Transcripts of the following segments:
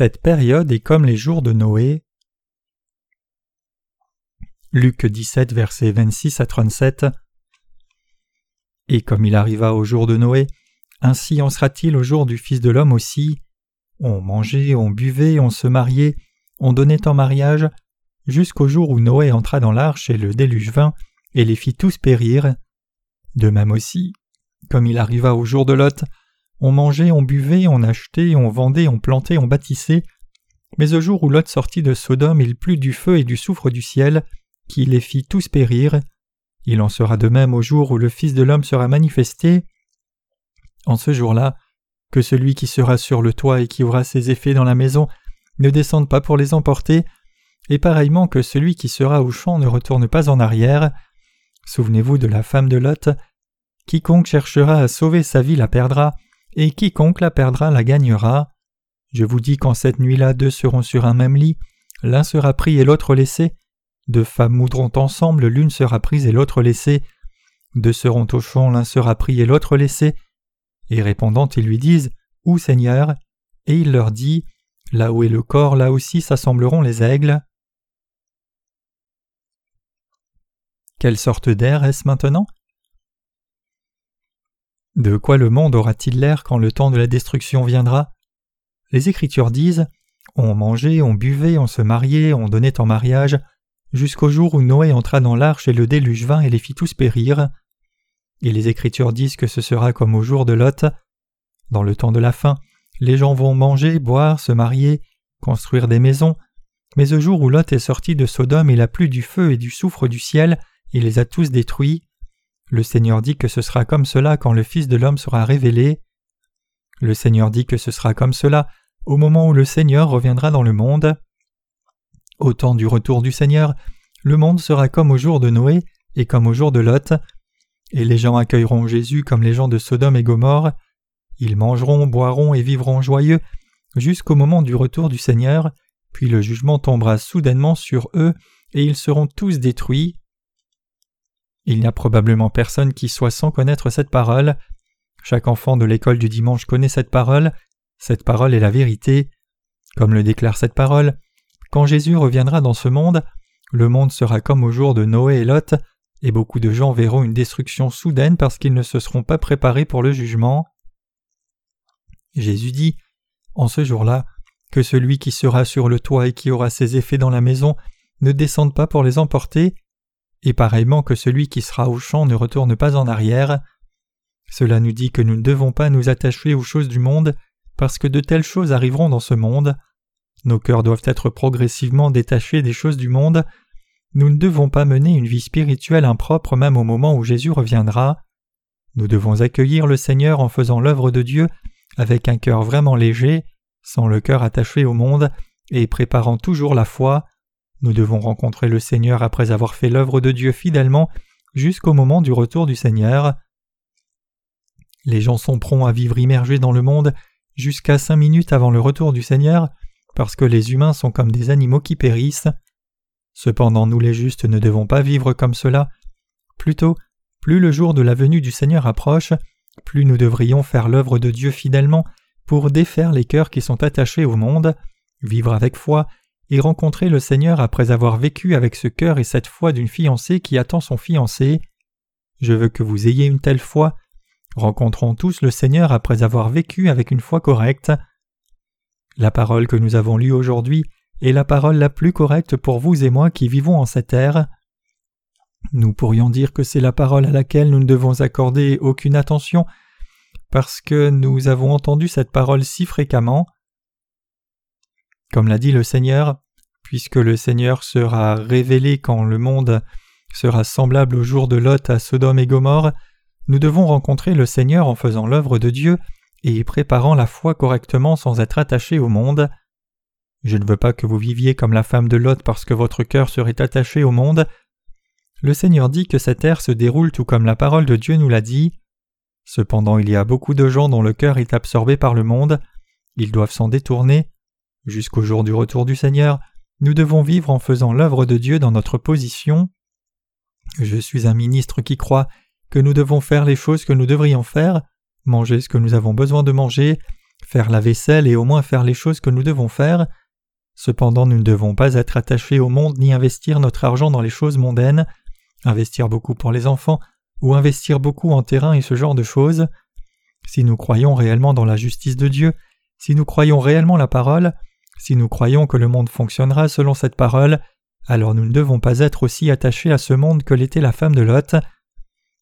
Cette période est comme les jours de Noé. Luc 17, versets 26 à 37. Et comme il arriva au jour de Noé, ainsi en sera-t-il au jour du Fils de l'homme aussi. On mangeait, on buvait, on se mariait, on donnait en mariage, jusqu'au jour où Noé entra dans l'arche et le déluge vint, et les fit tous périr. De même aussi, comme il arriva au jour de Lot, on mangeait, on buvait, on achetait, on vendait, on plantait, on bâtissait. Mais au jour où Lot sortit de Sodome, il plut du feu et du soufre du ciel, qui les fit tous périr. Il en sera de même au jour où le Fils de l'homme sera manifesté. En ce jour-là, que celui qui sera sur le toit et qui aura ses effets dans la maison ne descende pas pour les emporter, et pareillement que celui qui sera au champ ne retourne pas en arrière. Souvenez-vous de la femme de Lot. Quiconque cherchera à sauver sa vie la perdra, et quiconque la perdra la gagnera. Je vous dis qu'en cette nuit-là deux seront sur un même lit, l'un sera pris et l'autre laissé. Deux femmes moudront ensemble, l'une sera prise et l'autre laissée. Deux seront au champ, l'un sera pris et l'autre laissé. Et répondant, ils lui disent Où Seigneur? Et il leur dit Là où est le corps, là aussi s'assembleront les aigles. Quelle sorte d'air est-ce maintenant? De quoi le monde aura-t-il l'air quand le temps de la destruction viendra? Les Écritures disent On mangeait, on buvait, on se mariait, on donnait en mariage, jusqu'au jour où Noé entra dans l'arche et le déluge vint et les fit tous périr. Et les Écritures disent que ce sera comme au jour de Lot. Dans le temps de la fin, les gens vont manger, boire, se marier, construire des maisons, mais au jour où Lot est sorti de Sodome, il a plu du feu et du soufre du ciel, il les a tous détruits. Le Seigneur dit que ce sera comme cela quand le Fils de l'homme sera révélé. Le Seigneur dit que ce sera comme cela au moment où le Seigneur reviendra dans le monde. Au temps du retour du Seigneur, le monde sera comme au jour de Noé et comme au jour de Lot, et les gens accueilleront Jésus comme les gens de Sodome et Gomorre. Ils mangeront, boiront et vivront joyeux jusqu'au moment du retour du Seigneur, puis le jugement tombera soudainement sur eux et ils seront tous détruits. Il n'y a probablement personne qui soit sans connaître cette parole. Chaque enfant de l'école du dimanche connaît cette parole. Cette parole est la vérité. Comme le déclare cette parole, quand Jésus reviendra dans ce monde, le monde sera comme au jour de Noé et Lot, et beaucoup de gens verront une destruction soudaine parce qu'ils ne se seront pas préparés pour le jugement. Jésus dit En ce jour-là, que celui qui sera sur le toit et qui aura ses effets dans la maison ne descende pas pour les emporter, et pareillement que celui qui sera au champ ne retourne pas en arrière. Cela nous dit que nous ne devons pas nous attacher aux choses du monde, parce que de telles choses arriveront dans ce monde. Nos cœurs doivent être progressivement détachés des choses du monde, nous ne devons pas mener une vie spirituelle impropre même au moment où Jésus reviendra. Nous devons accueillir le Seigneur en faisant l'œuvre de Dieu avec un cœur vraiment léger, sans le cœur attaché au monde, et préparant toujours la foi. Nous devons rencontrer le Seigneur après avoir fait l'œuvre de Dieu fidèlement jusqu'au moment du retour du Seigneur. Les gens sont prompts à vivre immergés dans le monde jusqu'à cinq minutes avant le retour du Seigneur, parce que les humains sont comme des animaux qui périssent. Cependant nous les justes ne devons pas vivre comme cela. Plutôt, plus le jour de la venue du Seigneur approche, plus nous devrions faire l'œuvre de Dieu fidèlement pour défaire les cœurs qui sont attachés au monde, vivre avec foi et rencontrer le Seigneur après avoir vécu avec ce cœur et cette foi d'une fiancée qui attend son fiancé. Je veux que vous ayez une telle foi. Rencontrons tous le Seigneur après avoir vécu avec une foi correcte. La parole que nous avons lue aujourd'hui est la parole la plus correcte pour vous et moi qui vivons en cette ère. Nous pourrions dire que c'est la parole à laquelle nous ne devons accorder aucune attention, parce que nous avons entendu cette parole si fréquemment. Comme l'a dit le Seigneur, puisque le Seigneur sera révélé quand le monde sera semblable au jour de Lot à Sodome et Gomorre, nous devons rencontrer le Seigneur en faisant l'œuvre de Dieu et préparant la foi correctement sans être attachés au monde. Je ne veux pas que vous viviez comme la femme de Lot parce que votre cœur serait attaché au monde. Le Seigneur dit que cette ère se déroule tout comme la parole de Dieu nous l'a dit. Cependant il y a beaucoup de gens dont le cœur est absorbé par le monde, ils doivent s'en détourner. Jusqu'au jour du retour du Seigneur, nous devons vivre en faisant l'œuvre de Dieu dans notre position. Je suis un ministre qui croit que nous devons faire les choses que nous devrions faire, manger ce que nous avons besoin de manger, faire la vaisselle et au moins faire les choses que nous devons faire. Cependant, nous ne devons pas être attachés au monde ni investir notre argent dans les choses mondaines, investir beaucoup pour les enfants, ou investir beaucoup en terrain et ce genre de choses. Si nous croyons réellement dans la justice de Dieu, si nous croyons réellement la parole, si nous croyons que le monde fonctionnera selon cette parole, alors nous ne devons pas être aussi attachés à ce monde que l'était la femme de Lot.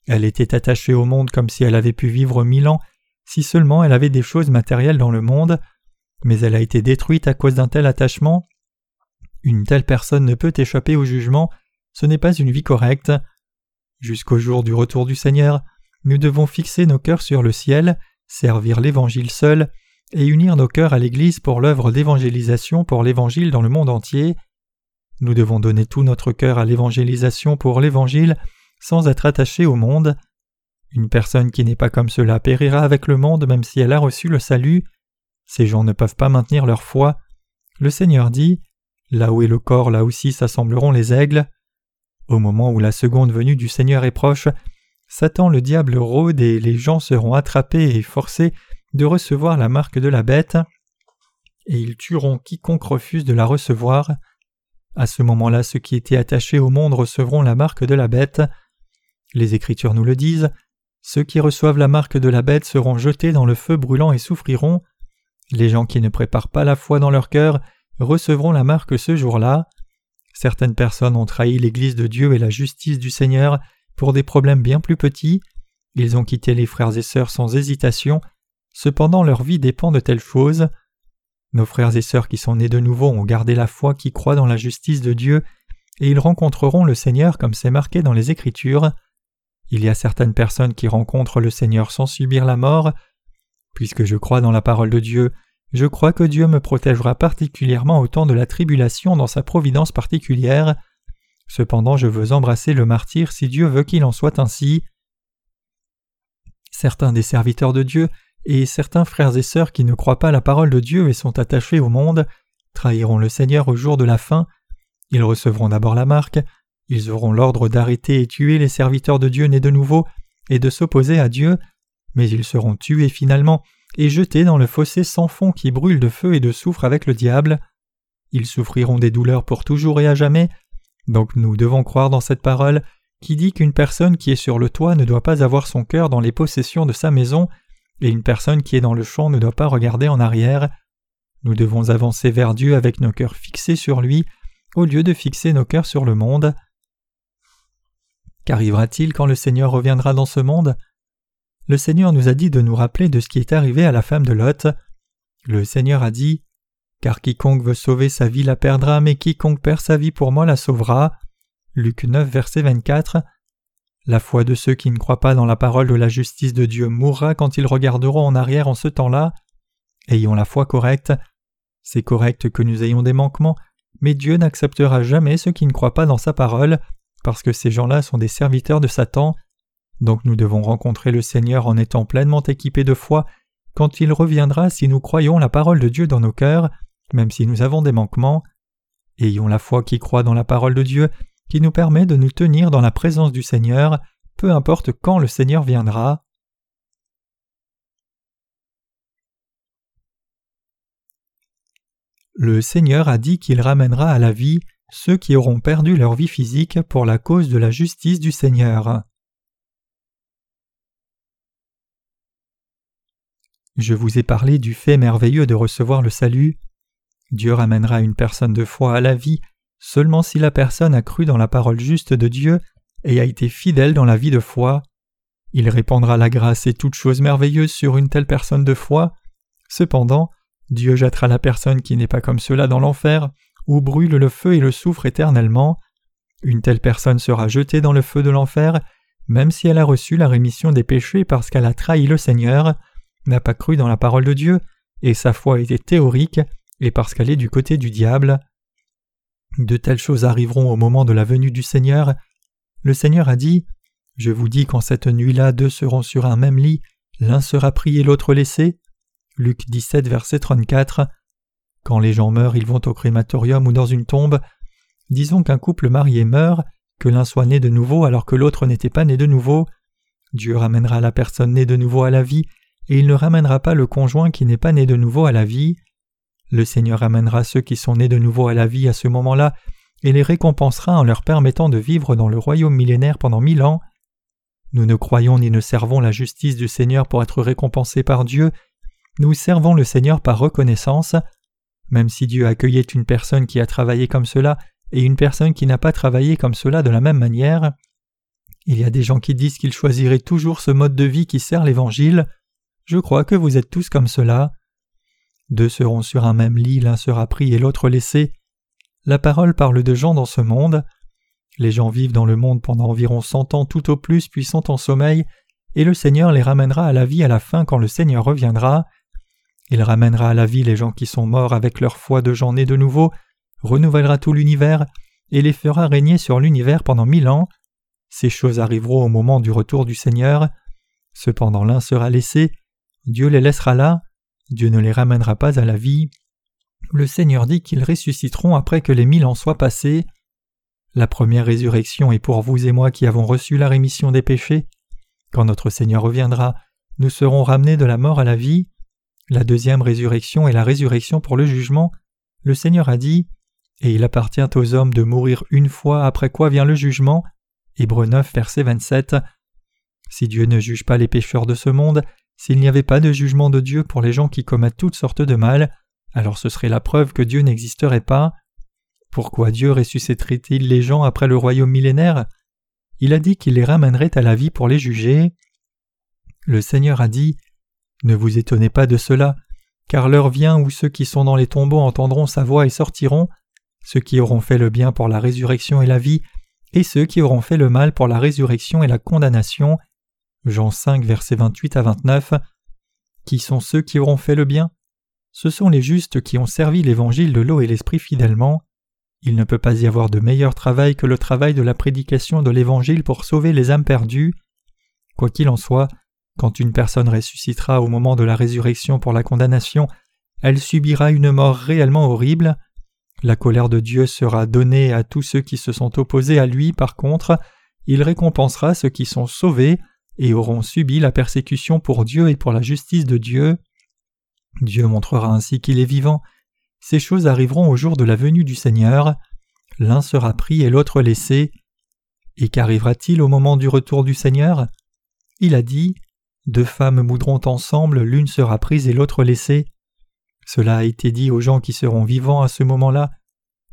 Elle était attachée au monde comme si elle avait pu vivre mille ans si seulement elle avait des choses matérielles dans le monde, mais elle a été détruite à cause d'un tel attachement. Une telle personne ne peut échapper au jugement, ce n'est pas une vie correcte. Jusqu'au jour du retour du Seigneur, nous devons fixer nos cœurs sur le ciel, servir l'Évangile seul, et unir nos cœurs à l'Église pour l'œuvre d'évangélisation pour l'Évangile dans le monde entier. Nous devons donner tout notre cœur à l'évangélisation pour l'Évangile sans être attachés au monde. Une personne qui n'est pas comme cela périra avec le monde même si elle a reçu le salut. Ces gens ne peuvent pas maintenir leur foi. Le Seigneur dit Là où est le corps, là aussi s'assembleront les aigles. Au moment où la seconde venue du Seigneur est proche, Satan le diable rôde et les gens seront attrapés et forcés de recevoir la marque de la bête, et ils tueront quiconque refuse de la recevoir. À ce moment-là, ceux qui étaient attachés au monde recevront la marque de la bête. Les Écritures nous le disent, ceux qui reçoivent la marque de la bête seront jetés dans le feu brûlant et souffriront. Les gens qui ne préparent pas la foi dans leur cœur recevront la marque ce jour-là. Certaines personnes ont trahi l'Église de Dieu et la justice du Seigneur pour des problèmes bien plus petits. Ils ont quitté les frères et sœurs sans hésitation. Cependant leur vie dépend de telles choses. Nos frères et sœurs qui sont nés de nouveau ont gardé la foi qui croit dans la justice de Dieu, et ils rencontreront le Seigneur comme c'est marqué dans les Écritures. Il y a certaines personnes qui rencontrent le Seigneur sans subir la mort. Puisque je crois dans la parole de Dieu, je crois que Dieu me protégera particulièrement au temps de la tribulation dans sa providence particulière. Cependant je veux embrasser le martyr si Dieu veut qu'il en soit ainsi. Certains des serviteurs de Dieu et certains frères et sœurs qui ne croient pas la parole de Dieu et sont attachés au monde trahiront le Seigneur au jour de la fin. Ils recevront d'abord la marque, ils auront l'ordre d'arrêter et tuer les serviteurs de Dieu nés de nouveau et de s'opposer à Dieu, mais ils seront tués finalement et jetés dans le fossé sans fond qui brûle de feu et de soufre avec le diable. Ils souffriront des douleurs pour toujours et à jamais. Donc nous devons croire dans cette parole qui dit qu'une personne qui est sur le toit ne doit pas avoir son cœur dans les possessions de sa maison, et une personne qui est dans le champ ne doit pas regarder en arrière. Nous devons avancer vers Dieu avec nos cœurs fixés sur lui, au lieu de fixer nos cœurs sur le monde. Qu'arrivera-t-il quand le Seigneur reviendra dans ce monde? Le Seigneur nous a dit de nous rappeler de ce qui est arrivé à la femme de Lot. Le Seigneur a dit Car quiconque veut sauver sa vie la perdra, mais quiconque perd sa vie pour moi la sauvera. Luc 9, verset 24. La foi de ceux qui ne croient pas dans la parole de la justice de Dieu mourra quand ils regarderont en arrière en ce temps-là. Ayons la foi correcte. C'est correct que nous ayons des manquements, mais Dieu n'acceptera jamais ceux qui ne croient pas dans sa parole parce que ces gens-là sont des serviteurs de Satan. Donc nous devons rencontrer le Seigneur en étant pleinement équipés de foi quand il reviendra si nous croyons la parole de Dieu dans nos cœurs, même si nous avons des manquements. Ayons la foi qui croit dans la parole de Dieu, qui nous permet de nous tenir dans la présence du Seigneur, peu importe quand le Seigneur viendra. Le Seigneur a dit qu'il ramènera à la vie ceux qui auront perdu leur vie physique pour la cause de la justice du Seigneur. Je vous ai parlé du fait merveilleux de recevoir le salut. Dieu ramènera une personne de foi à la vie seulement si la personne a cru dans la parole juste de Dieu et a été fidèle dans la vie de foi. Il répandra la grâce et toutes choses merveilleuses sur une telle personne de foi. Cependant, Dieu jettera la personne qui n'est pas comme cela dans l'enfer, où brûle le feu et le soufre éternellement. Une telle personne sera jetée dans le feu de l'enfer, même si elle a reçu la rémission des péchés parce qu'elle a trahi le Seigneur, n'a pas cru dans la parole de Dieu, et sa foi était théorique, et parce qu'elle est du côté du diable. De telles choses arriveront au moment de la venue du Seigneur. Le Seigneur a dit Je vous dis qu'en cette nuit-là, deux seront sur un même lit, l'un sera pris et l'autre laissé. Luc 17, verset 34. Quand les gens meurent, ils vont au crématorium ou dans une tombe. Disons qu'un couple marié meurt, que l'un soit né de nouveau alors que l'autre n'était pas né de nouveau. Dieu ramènera la personne née de nouveau à la vie et il ne ramènera pas le conjoint qui n'est pas né de nouveau à la vie. Le Seigneur ramènera ceux qui sont nés de nouveau à la vie à ce moment-là et les récompensera en leur permettant de vivre dans le royaume millénaire pendant mille ans. Nous ne croyons ni ne servons la justice du Seigneur pour être récompensés par Dieu, nous servons le Seigneur par reconnaissance. Même si Dieu accueillait une personne qui a travaillé comme cela et une personne qui n'a pas travaillé comme cela de la même manière, il y a des gens qui disent qu'ils choisiraient toujours ce mode de vie qui sert l'Évangile. Je crois que vous êtes tous comme cela. Deux seront sur un même lit, l'un sera pris et l'autre laissé. La parole parle de gens dans ce monde. Les gens vivent dans le monde pendant environ cent ans tout au plus puis sont en sommeil, et le Seigneur les ramènera à la vie à la fin quand le Seigneur reviendra. Il ramènera à la vie les gens qui sont morts avec leur foi de gens nés de nouveau, renouvellera tout l'univers, et les fera régner sur l'univers pendant mille ans. Ces choses arriveront au moment du retour du Seigneur. Cependant l'un sera laissé, Dieu les laissera là, Dieu ne les ramènera pas à la vie. Le Seigneur dit qu'ils ressusciteront après que les mille ans soient passés. La première résurrection est pour vous et moi qui avons reçu la rémission des péchés. Quand notre Seigneur reviendra, nous serons ramenés de la mort à la vie. La deuxième résurrection est la résurrection pour le jugement. Le Seigneur a dit Et il appartient aux hommes de mourir une fois, après quoi vient le jugement. Hébreu 9, verset 27. Si Dieu ne juge pas les pécheurs de ce monde, s'il n'y avait pas de jugement de Dieu pour les gens qui commettent toutes sortes de mal, alors ce serait la preuve que Dieu n'existerait pas. Pourquoi Dieu ressusciterait-il les gens après le royaume millénaire? Il a dit qu'il les ramènerait à la vie pour les juger. Le Seigneur a dit Ne vous étonnez pas de cela, car l'heure vient où ceux qui sont dans les tombeaux entendront sa voix et sortiront, ceux qui auront fait le bien pour la résurrection et la vie, et ceux qui auront fait le mal pour la résurrection et la condamnation. Jean 5, versets 28 à 29. Qui sont ceux qui auront fait le bien? Ce sont les justes qui ont servi l'évangile de l'eau et l'esprit fidèlement. Il ne peut pas y avoir de meilleur travail que le travail de la prédication de l'Évangile pour sauver les âmes perdues. Quoi qu'il en soit, quand une personne ressuscitera au moment de la résurrection pour la condamnation, elle subira une mort réellement horrible. La colère de Dieu sera donnée à tous ceux qui se sont opposés à lui, par contre, il récompensera ceux qui sont sauvés et auront subi la persécution pour Dieu et pour la justice de Dieu. Dieu montrera ainsi qu'il est vivant, ces choses arriveront au jour de la venue du Seigneur. L'un sera pris et l'autre laissé. Et qu'arrivera-t-il au moment du retour du Seigneur? Il a dit Deux femmes moudront ensemble, l'une sera prise et l'autre laissée. Cela a été dit aux gens qui seront vivants à ce moment-là.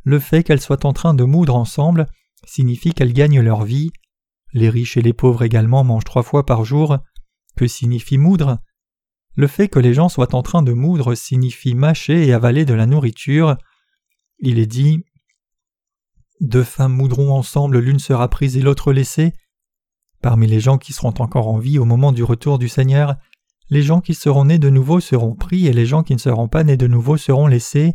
Le fait qu'elles soient en train de moudre ensemble signifie qu'elles gagnent leur vie. Les riches et les pauvres également mangent trois fois par jour. Que signifie moudre? Le fait que les gens soient en train de moudre signifie mâcher et avaler de la nourriture. Il est dit Deux femmes moudront ensemble, l'une sera prise et l'autre laissée. Parmi les gens qui seront encore en vie au moment du retour du Seigneur, les gens qui seront nés de nouveau seront pris et les gens qui ne seront pas nés de nouveau seront laissés.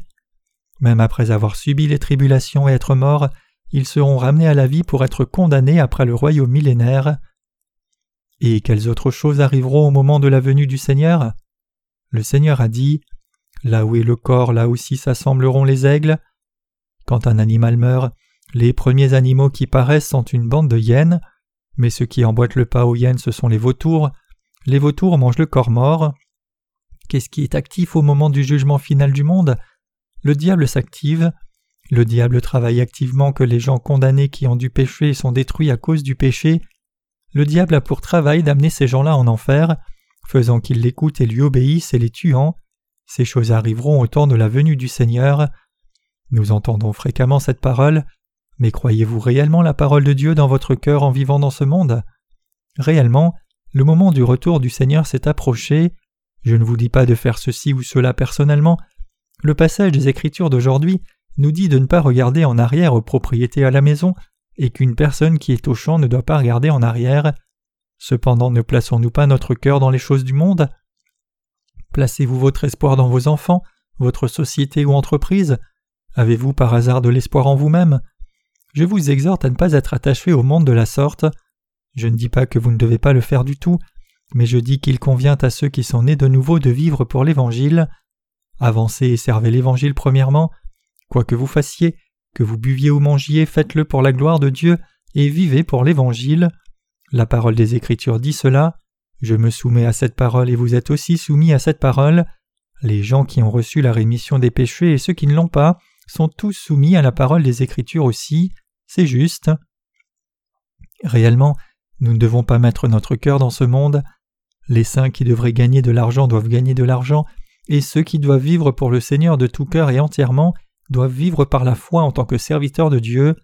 Même après avoir subi les tribulations et être morts, ils seront ramenés à la vie pour être condamnés après le royaume millénaire. Et quelles autres choses arriveront au moment de la venue du Seigneur? Le Seigneur a dit Là où est le corps, là aussi s'assembleront les aigles. Quand un animal meurt, les premiers animaux qui paraissent sont une bande de hyènes, mais ceux qui emboîtent le pas aux hyènes ce sont les vautours. Les vautours mangent le corps mort. Qu'est-ce qui est actif au moment du jugement final du monde? Le diable s'active. Le diable travaille activement que les gens condamnés qui ont du péché sont détruits à cause du péché, le diable a pour travail d'amener ces gens-là en enfer, faisant qu'ils l'écoutent et lui obéissent et les tuant. Ces choses arriveront au temps de la venue du Seigneur. Nous entendons fréquemment cette parole, mais croyez-vous réellement la parole de Dieu dans votre cœur en vivant dans ce monde? Réellement, le moment du retour du Seigneur s'est approché. Je ne vous dis pas de faire ceci ou cela personnellement. Le passage des Écritures d'aujourd'hui nous dit de ne pas regarder en arrière aux propriétés à la maison, et qu'une personne qui est au champ ne doit pas regarder en arrière. Cependant ne plaçons-nous pas notre cœur dans les choses du monde? Placez-vous votre espoir dans vos enfants, votre société ou entreprise? Avez-vous par hasard de l'espoir en vous-même? Je vous exhorte à ne pas être attaché au monde de la sorte. Je ne dis pas que vous ne devez pas le faire du tout, mais je dis qu'il convient à ceux qui sont nés de nouveau de vivre pour l'Évangile. Avancez et servez l'Évangile premièrement. Quoi que vous fassiez, que vous buviez ou mangiez, faites-le pour la gloire de Dieu et vivez pour l'Évangile. La parole des Écritures dit cela. Je me soumets à cette parole et vous êtes aussi soumis à cette parole. Les gens qui ont reçu la rémission des péchés et ceux qui ne l'ont pas sont tous soumis à la parole des Écritures aussi. C'est juste. Réellement, nous ne devons pas mettre notre cœur dans ce monde. Les saints qui devraient gagner de l'argent doivent gagner de l'argent, et ceux qui doivent vivre pour le Seigneur de tout cœur et entièrement doivent vivre par la foi en tant que serviteurs de Dieu.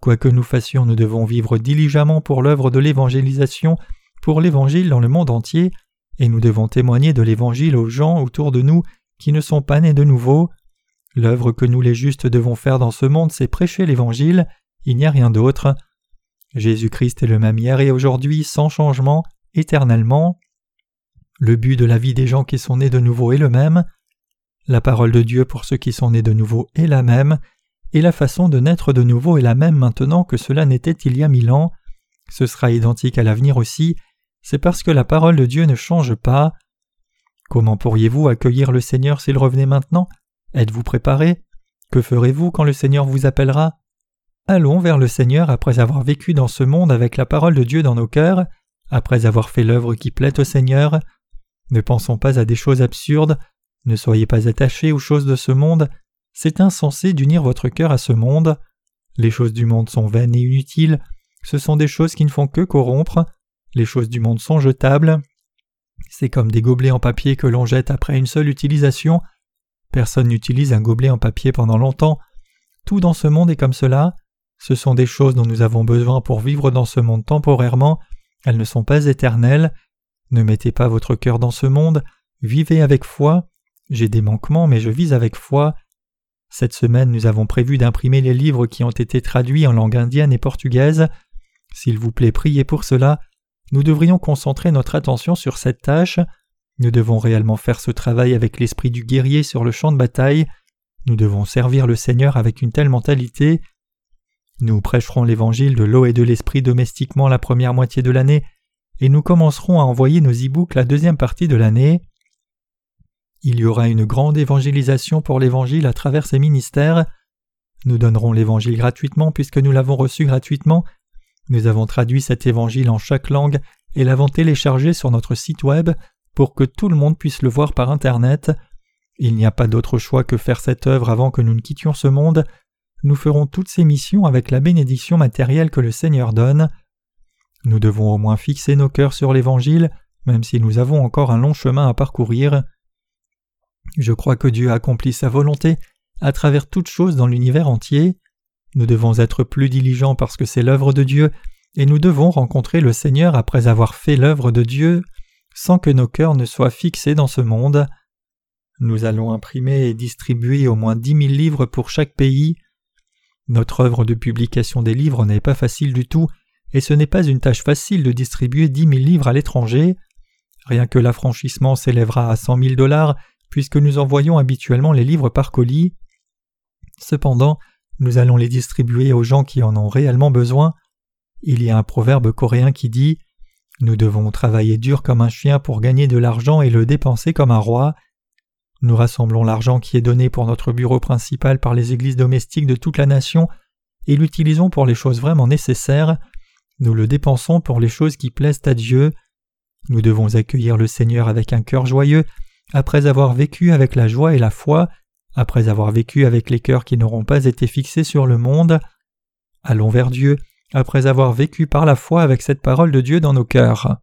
Quoi que nous fassions, nous devons vivre diligemment pour l'œuvre de l'évangélisation, pour l'Évangile dans le monde entier, et nous devons témoigner de l'Évangile aux gens autour de nous qui ne sont pas nés de nouveau. L'œuvre que nous les justes devons faire dans ce monde, c'est prêcher l'Évangile, il n'y a rien d'autre. Jésus-Christ est le même hier et aujourd'hui, sans changement, éternellement. Le but de la vie des gens qui sont nés de nouveau est le même. La parole de Dieu pour ceux qui sont nés de nouveau est la même, et la façon de naître de nouveau est la même maintenant que cela n'était il y a mille ans. Ce sera identique à l'avenir aussi, c'est parce que la parole de Dieu ne change pas. Comment pourriez-vous accueillir le Seigneur s'il revenait maintenant? Êtes-vous préparé? Que ferez-vous quand le Seigneur vous appellera? Allons vers le Seigneur après avoir vécu dans ce monde avec la parole de Dieu dans nos cœurs, après avoir fait l'œuvre qui plaît au Seigneur. Ne pensons pas à des choses absurdes, ne soyez pas attachés aux choses de ce monde, c'est insensé d'unir votre cœur à ce monde. Les choses du monde sont vaines et inutiles, ce sont des choses qui ne font que corrompre, les choses du monde sont jetables. C'est comme des gobelets en papier que l'on jette après une seule utilisation. Personne n'utilise un gobelet en papier pendant longtemps. Tout dans ce monde est comme cela. Ce sont des choses dont nous avons besoin pour vivre dans ce monde temporairement. Elles ne sont pas éternelles. Ne mettez pas votre cœur dans ce monde. Vivez avec foi. J'ai des manquements, mais je vis avec foi. Cette semaine, nous avons prévu d'imprimer les livres qui ont été traduits en langue indienne et portugaise. S'il vous plaît, priez pour cela. Nous devrions concentrer notre attention sur cette tâche. Nous devons réellement faire ce travail avec l'esprit du guerrier sur le champ de bataille. Nous devons servir le Seigneur avec une telle mentalité. Nous prêcherons l'évangile de l'eau et de l'esprit domestiquement la première moitié de l'année, et nous commencerons à envoyer nos e-books la deuxième partie de l'année. Il y aura une grande évangélisation pour l'évangile à travers ces ministères. Nous donnerons l'évangile gratuitement puisque nous l'avons reçu gratuitement nous avons traduit cet évangile en chaque langue et l'avons téléchargé sur notre site web pour que tout le monde puisse le voir par Internet. Il n'y a pas d'autre choix que faire cette œuvre avant que nous ne quittions ce monde. Nous ferons toutes ces missions avec la bénédiction matérielle que le Seigneur donne. Nous devons au moins fixer nos cœurs sur l'Évangile, même si nous avons encore un long chemin à parcourir. Je crois que Dieu accomplit sa volonté à travers toutes choses dans l'univers entier. Nous devons être plus diligents parce que c'est l'œuvre de Dieu, et nous devons rencontrer le Seigneur après avoir fait l'œuvre de Dieu, sans que nos cœurs ne soient fixés dans ce monde. Nous allons imprimer et distribuer au moins dix mille livres pour chaque pays. Notre œuvre de publication des livres n'est pas facile du tout, et ce n'est pas une tâche facile de distribuer dix mille livres à l'étranger. Rien que l'affranchissement s'élèvera à cent mille dollars, puisque nous envoyons habituellement les livres par colis. Cependant, nous allons les distribuer aux gens qui en ont réellement besoin. Il y a un proverbe coréen qui dit Nous devons travailler dur comme un chien pour gagner de l'argent et le dépenser comme un roi. Nous rassemblons l'argent qui est donné pour notre bureau principal par les églises domestiques de toute la nation et l'utilisons pour les choses vraiment nécessaires. Nous le dépensons pour les choses qui plaisent à Dieu. Nous devons accueillir le Seigneur avec un cœur joyeux, après avoir vécu avec la joie et la foi, après avoir vécu avec les cœurs qui n'auront pas été fixés sur le monde. Allons vers Dieu, après avoir vécu par la foi avec cette parole de Dieu dans nos cœurs.